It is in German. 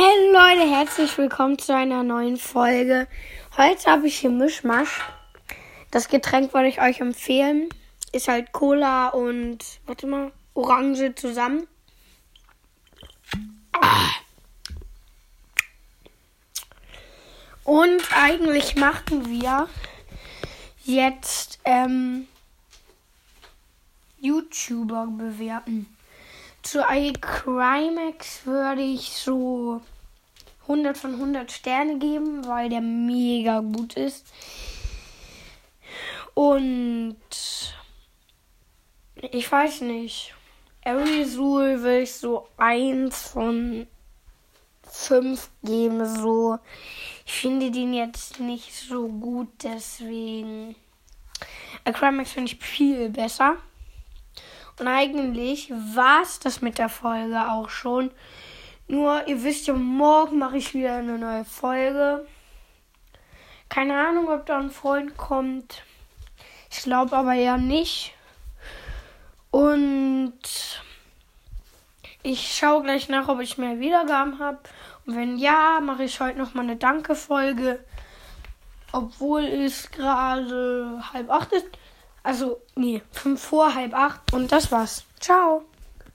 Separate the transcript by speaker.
Speaker 1: Hey Leute, herzlich willkommen zu einer neuen Folge. Heute habe ich hier Mischmasch. Das Getränk wollte ich euch empfehlen. Ist halt Cola und, warte mal, Orange zusammen. Und eigentlich machen wir jetzt ähm, YouTuber bewerten. Zu iCrimex würde ich so 100 von 100 Sterne geben, weil der mega gut ist. Und ich weiß nicht. Arizul will ich so 1 von 5 geben. So, ich finde den jetzt nicht so gut, deswegen. Acramax finde ich viel besser. Und eigentlich war es das mit der Folge auch schon. Nur, ihr wisst ja, morgen mache ich wieder eine neue Folge. Keine Ahnung, ob da ein Freund kommt. Ich glaube aber ja nicht. Und ich schaue gleich nach, ob ich mehr Wiedergaben habe. Und wenn ja, mache ich heute noch mal eine Danke-Folge. Obwohl es gerade halb acht ist. Also, nee, fünf vor halb acht. Und das war's. Ciao.